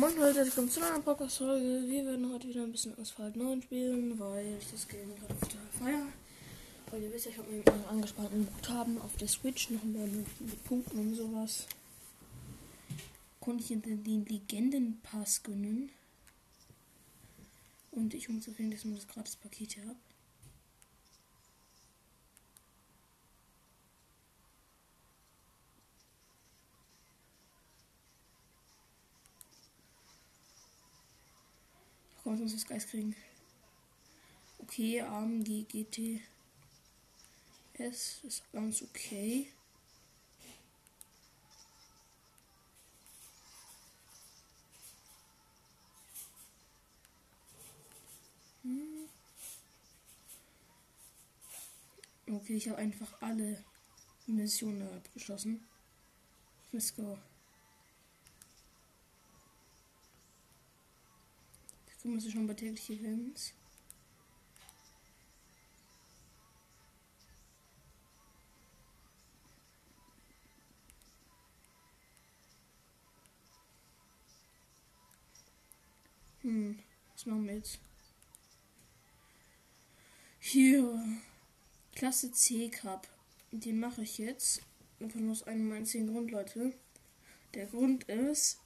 Moin Leute, willkommen zu einer Podcast-Folge. Wir werden heute wieder ein bisschen Asphalt 9 spielen, weil ich das Game gerade total feier. Weil ihr wisst ja, ich habe mir einen angespannten Guthaben auf der Switch noch mehr mit, Punkten und sowas. Konnte ich den Legendenpass gönnen. Und ich erwähnen, dass man das gratis Paket hier habe. Ich muss das Geist kriegen. Okay, AMG GT S ist ganz okay. Hm. Okay, ich habe einfach alle Missionen abgeschlossen. Let's go. Ich muss schon bei täglichen Events. Hm, was machen wir jetzt? Hier, Klasse C Cup. Den mache ich jetzt. Einfach nur aus einem einzigen Grund, Leute. Der Grund ist,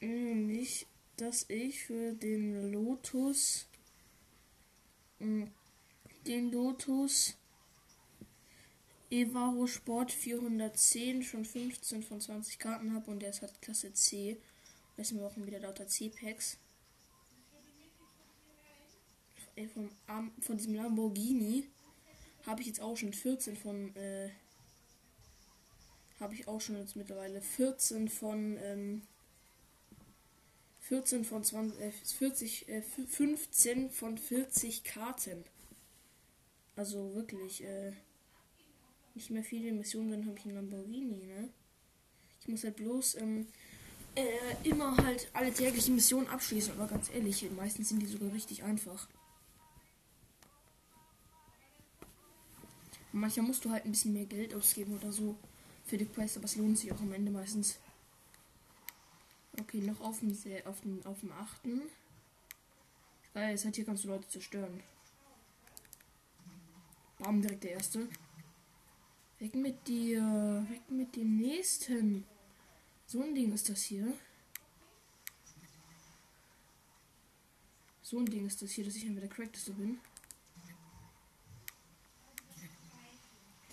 nämlich, dass ich für den Lotus, den Lotus Evaro Sport 410 schon 15 von 20 Karten habe und der ist halt Klasse C. Wir auch wieder lauter C-Packs vom, von diesem Lamborghini habe ich jetzt auch schon 14 von äh, habe ich auch schon jetzt mittlerweile 14 von ähm, 14 von 20, äh, 40, äh, 15 von 40 Karten. Also wirklich, äh, nicht mehr viele Missionen, dann habe ich einen Lamborghini, ne? Ich muss halt bloß ähm, äh, immer halt alle täglichen Missionen abschließen, aber ganz ehrlich, meistens sind die sogar richtig einfach. manchmal musst du halt ein bisschen mehr Geld ausgeben oder so für die Quest, aber es lohnt sich auch am Ende meistens. Okay, noch auf dem, auf dem, auf dem 8. Geil, jetzt halt hier kannst du Leute zerstören. Bam, direkt der erste. Weg mit dir. Weg mit dem nächsten. So ein Ding ist das hier. So ein Ding ist das hier, dass ich entweder cracked bin.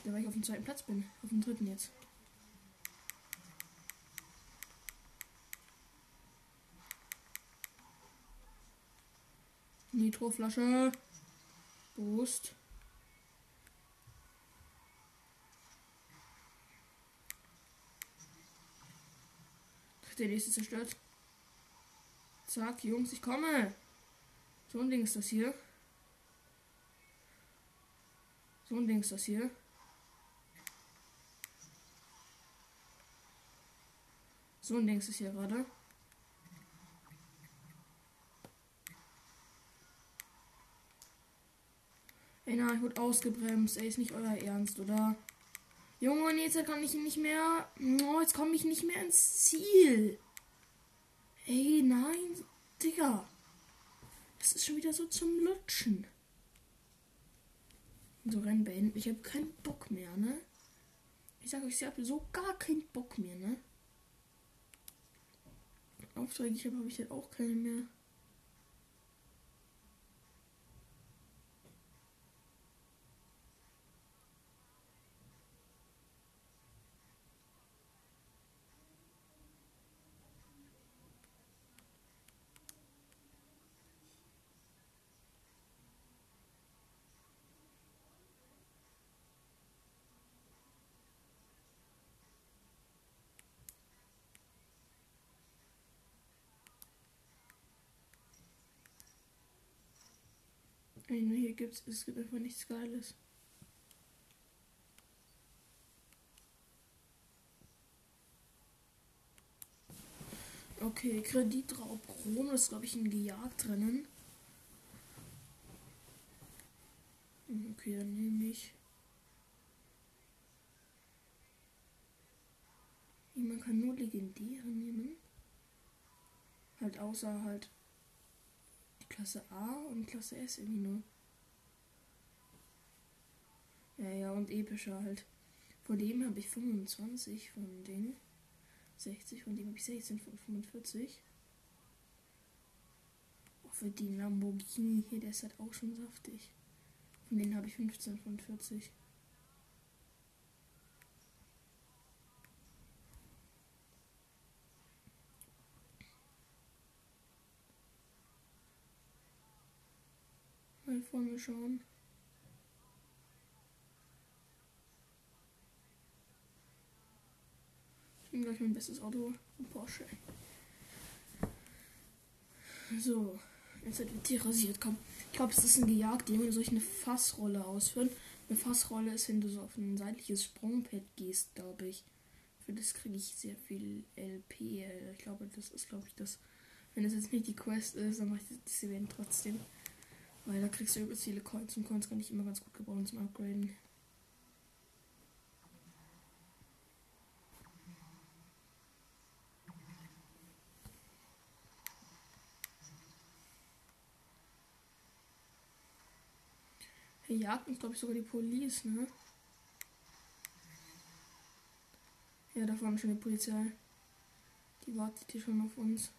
Ja, weil ich auf dem zweiten Platz bin. Auf dem dritten jetzt. Nitroflasche. Boost. Der nächste zerstört. Zack, Jungs, ich komme. So ein Ding ist das hier. So ein Ding ist das hier. So ein Ding ist hier gerade. Ey, nein, ich wurde ausgebremst. Ey, ist nicht euer Ernst, oder? Junge, und jetzt kann ich nicht mehr. Oh, jetzt komme ich nicht mehr ins Ziel. Ey, nein, Digga. Das ist schon wieder so zum Lutschen. So, Rennen beenden. Ich habe keinen Bock mehr, ne? Ich sage euch, ich habe so gar keinen Bock mehr, ne? Aufträge ich habe, habe ich halt auch keine mehr. Hier gibt's, es gibt einfach nichts Geiles. Okay, Kreditraub Krone ist, glaube ich, ein Gejagt drinnen. Okay, dann nehme ich. Man kann nur legendäre nehmen. Halt außer halt Klasse A und Klasse S irgendwie nur. Ja, ja, und epischer halt. Von dem habe ich 25, von denen 60, von dem habe ich 16 von 45. Auch für den Lamborghini hier, der ist halt auch schon saftig. Von denen habe ich 15 von 40. Mal vorne schauen. Ich nehme gleich mein bestes Auto, ein Porsche. So, jetzt wird die Tier rasiert. Komm, ich glaube, es ist ein gejagt, Junge. Soll ich eine Fassrolle ausführen? Eine Fassrolle ist, wenn du so auf ein seitliches Sprungpad gehst, glaube ich. Für das kriege ich sehr viel LP. Ich glaube, das ist, glaube ich, das. Wenn es jetzt nicht die Quest ist, dann mache ich das Event trotzdem. Weil da kriegst du übelst viele Coins und Coins kann ich immer ganz gut gebrauchen zum Upgraden. Hier jagt uns, glaube ich, sogar die Police, ne? Ja, da vorne schon die Polizei. Die wartet hier schon auf uns.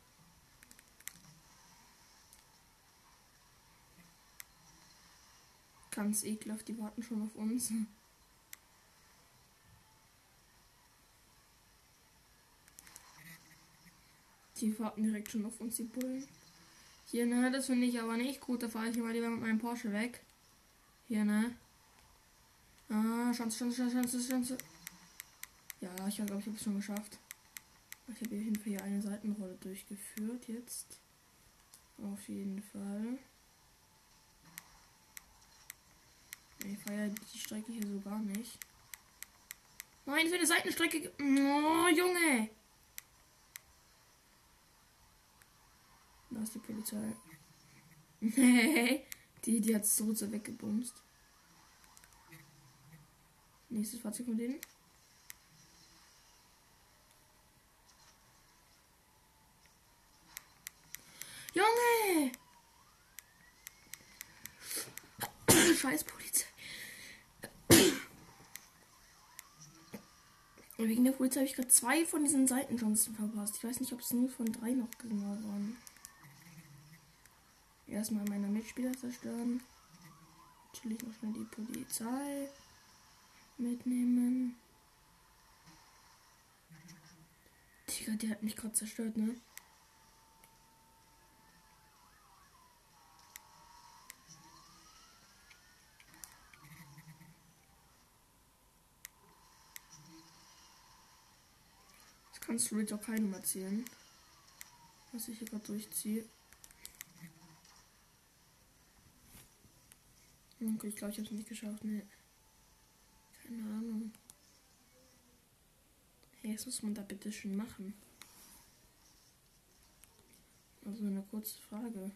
Ganz ekelhaft, die warten schon auf uns. Die warten direkt schon auf uns, die Bullen. Hier, ne, das finde ich aber nicht gut. Da fahre ich mal lieber mit meinem Porsche weg. Hier, ne? Ah, Chance, Chance, Chance, Chance. Ja, ich glaube, ich habe es schon geschafft. Ich habe hier Fall hier eine Seitenrolle durchgeführt jetzt. Auf jeden Fall. Ich feiere die Strecke hier so gar nicht. Nein, wird eine Seitenstrecke. Oh, Junge! Da ist die Polizei. Nee. Die, die hat so so weggebumst. Nächstes Fahrzeug von denen. Junge! Scheiß Polizei. Wegen der Polizei habe ich gerade zwei von diesen Seitenchancen verpasst. Ich weiß nicht, ob es nur von drei noch genau waren. Erstmal meine Mitspieler zerstören. Natürlich noch schnell die Polizei mitnehmen. Digga, der hat mich gerade zerstört, ne? Kannst du jetzt auch keinem erzählen, was ich hier gerade durchziehe. Okay, ich glaube, ich habe es nicht geschafft. Nee. Keine Ahnung. Hey, was muss man da bitte schon machen? Also eine kurze Frage.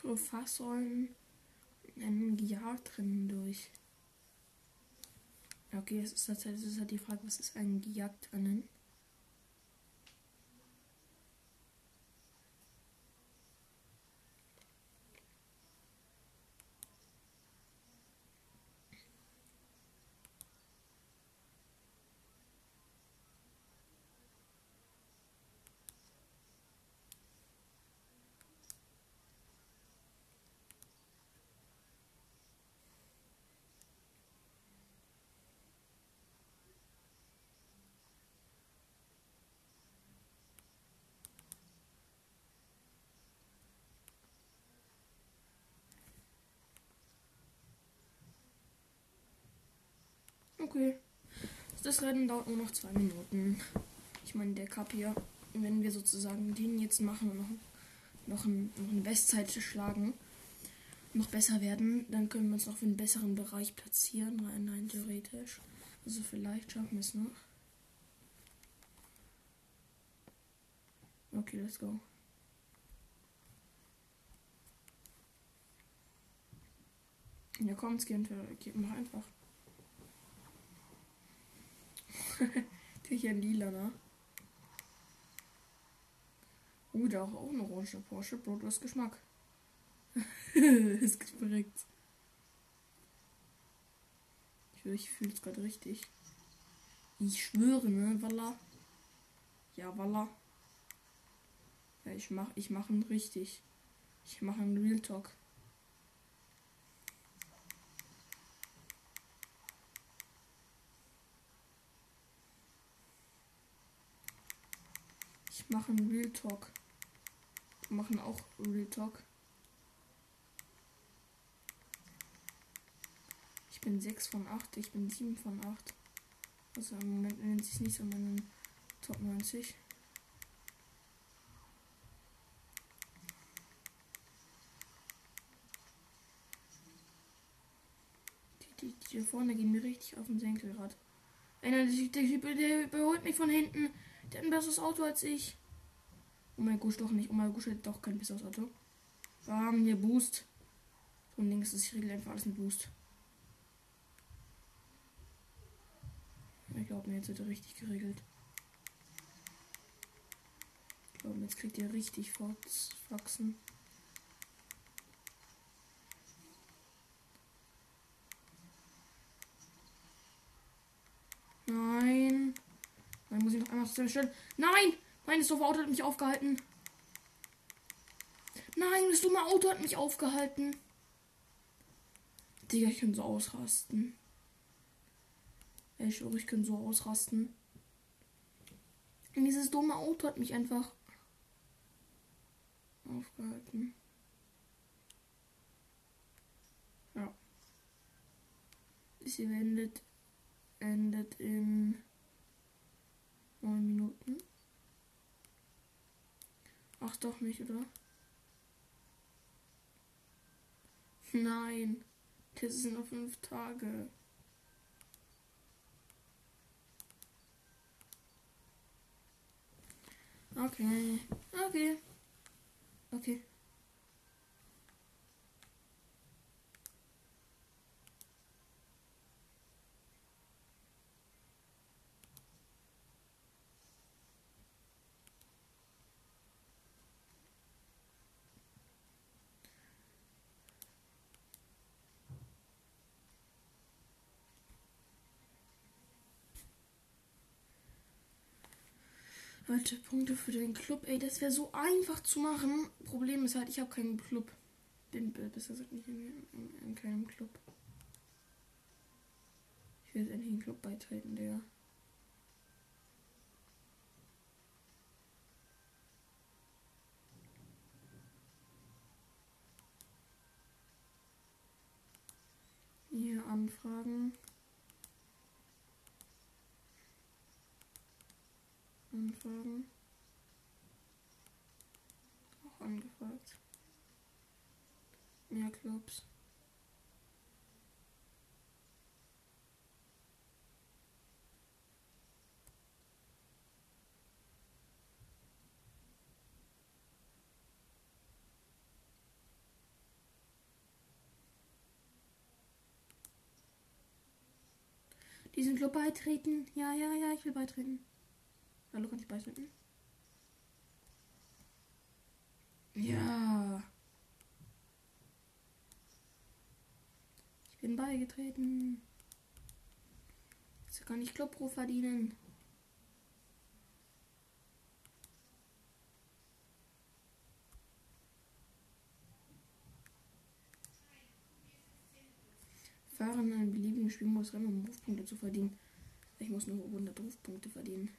Für Fasssäulen ein Jahr drin durch. Okay, es ist, ist halt die Frage, was ist ein Gejagt drinnen? Okay. Das Rennen dauert nur noch zwei Minuten. Ich meine, der Cup hier, wenn wir sozusagen den jetzt machen und noch, noch, ein, noch eine Bestzeit schlagen, noch besser werden, dann können wir uns noch für einen besseren Bereich platzieren, rein, rein theoretisch. Also vielleicht schaffen wir es noch. Okay, let's go. Ja, komm, Skin, mach einfach. Der hier lila, ne? Oh, da auch, auch ein orange Porsche. Bro, du hast Geschmack. ist korrekt. Ich, ich fühle es gerade richtig. Ich schwöre, ne, Walla. Ja, Walla. Ja, ich mach, ich mach ihn richtig. Ich mache einen Real Talk. Ich mache einen Real Talk. Machen auch Real Talk. Ich bin 6 von 8, ich bin 7 von 8. Also im Moment nennt sich nicht so meinen Top 90. Die, die, die da vorne gehen mir richtig auf den Senkel gerade. Einer, der, der, der überholt mich von hinten. Der hat ein besseres Auto als ich. Oh mein Gott, doch nicht. Oh mein Gott, hat doch kein besseres Auto. Bam, der Boost. So Ding ist das. Ich regel einfach alles mit Boost. Ich glaube, jetzt wird er richtig geregelt. Ich glaube, jetzt kriegt er richtig Foxen. Nein. Dann muss ich noch einmal stellen. Nein! Mein doofe Auto hat mich aufgehalten. Nein, das dumme Auto hat mich aufgehalten. Digga, ich kann so ausrasten. Ich schwöre, ich kann so ausrasten. Und dieses dumme Auto hat mich einfach aufgehalten. Ja. Sie endet, endet in neun Minuten. Ach doch nicht, oder? Nein. Das sind noch fünf Tage. Okay. Okay. Okay. Punkte für den Club. Ey, das wäre so einfach zu machen. Problem ist halt, ich habe keinen Club. Bin besser gesagt nicht in, in, in keinem Club. Ich will endlich einen Club beitreten, Digga. Hier anfragen. Anfragen. Auch angefragt. Mehr Clubs. Diesen Club beitreten. Ja, ja, ja, ich will beitreten. Hallo, kann ich beitreten? Ja. Ich bin beigetreten. Jetzt kann ich Club verdienen. Fahren in einem beliebigen Spielmodus Rennen, um Rufpunkte zu verdienen. Ich muss nur 100 Rufpunkte verdienen.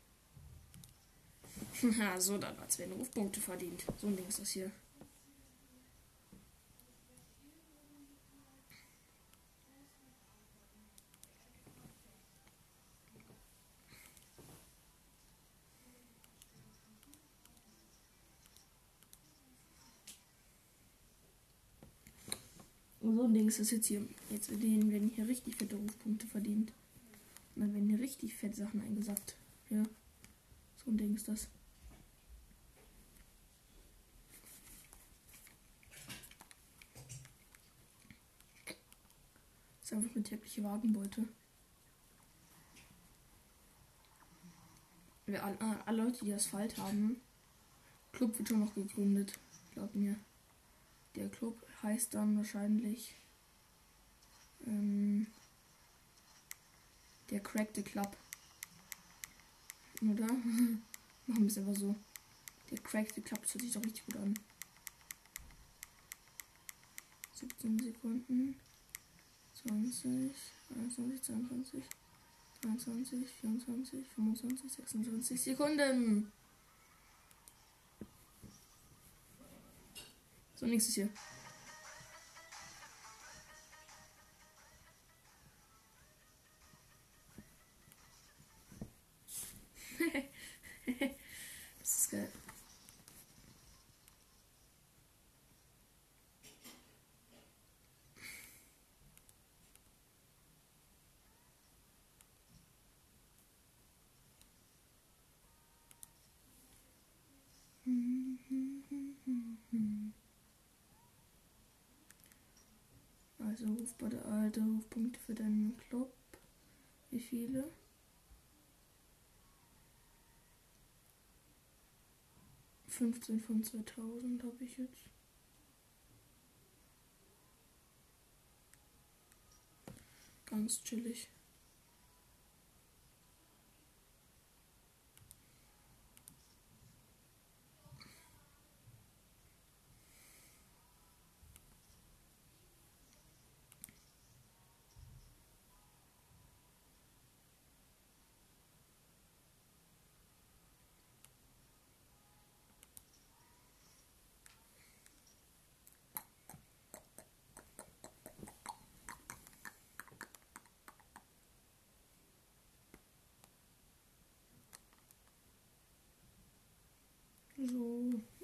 Ha, so, dann als werden Rufpunkte verdient. So ein Ding ist das hier. So ein Ding ist das jetzt hier. Jetzt werden hier richtig fette Rufpunkte verdient. Und dann werden hier richtig fette Sachen eingesackt. So ein Ding ist das. Das ist einfach eine tägliche Wagenbeute. Wir alle, alle Leute, die Asphalt haben, Club wird schon noch gegründet. Glaub mir. Der Club heißt dann wahrscheinlich ähm, der Crackte Club. Oder? Machen wir es einfach so. Der Crackte Club, das hört sich doch richtig gut an. 17 Sekunden. 20, 21, 22, 23, 24, 25, 26 Sekunden. So, nächstes hier. Das ist geil. Also ruf bei der alte Rufpunkte für deinen Club. Wie viele? Fünfzehn von 2000 habe ich jetzt. Ganz chillig.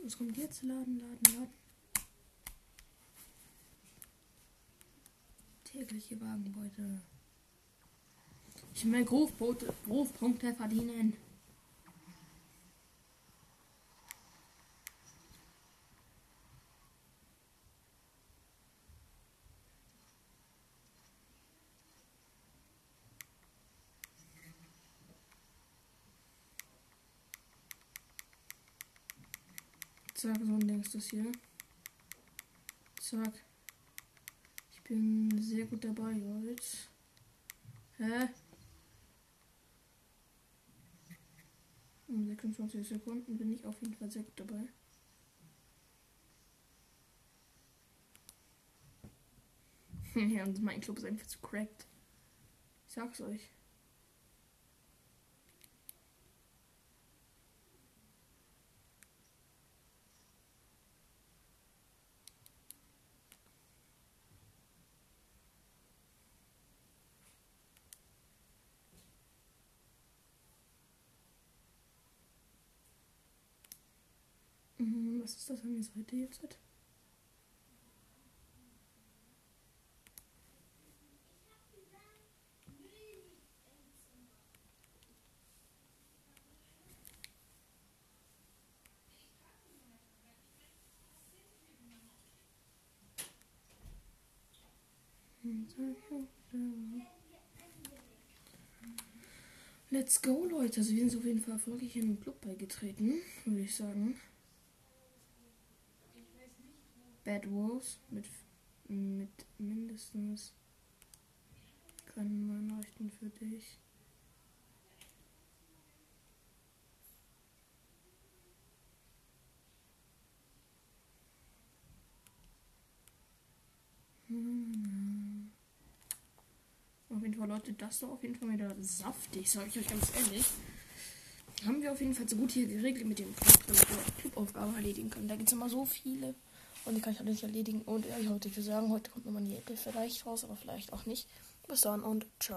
Was kommt jetzt? Laden, laden, laden. Tägliche Wagenbeute. Ich will Rufpunkte verdienen. Zack, so ein Ding ist das hier. Zack. Ich bin sehr gut dabei heute. Hä? Um 26 Sekunden bin ich auf jeden Fall sehr gut dabei. ja, und mein Club ist einfach zu cracked. Ich sag's euch. Was ist das an der Seite jetzt? Let's go, Leute. Also wir sind auf jeden Fall erfolgreich den Club beigetreten, würde ich sagen. Bad Wolves mit, mit mindestens keine neuen Nachrichten für dich. Hm. Auf jeden Fall, Leute, das doch auf jeden Fall wieder saftig, sage ich euch ganz ehrlich. Haben wir auf jeden Fall so gut hier geregelt mit dem Clubaufgabe erledigen können. Da gibt es immer so viele. Und die kann ich alle nicht erledigen. Und ja, ich wollte sagen, heute kommt nochmal eine Ecke vielleicht raus, aber vielleicht auch nicht. Bis dann und ciao.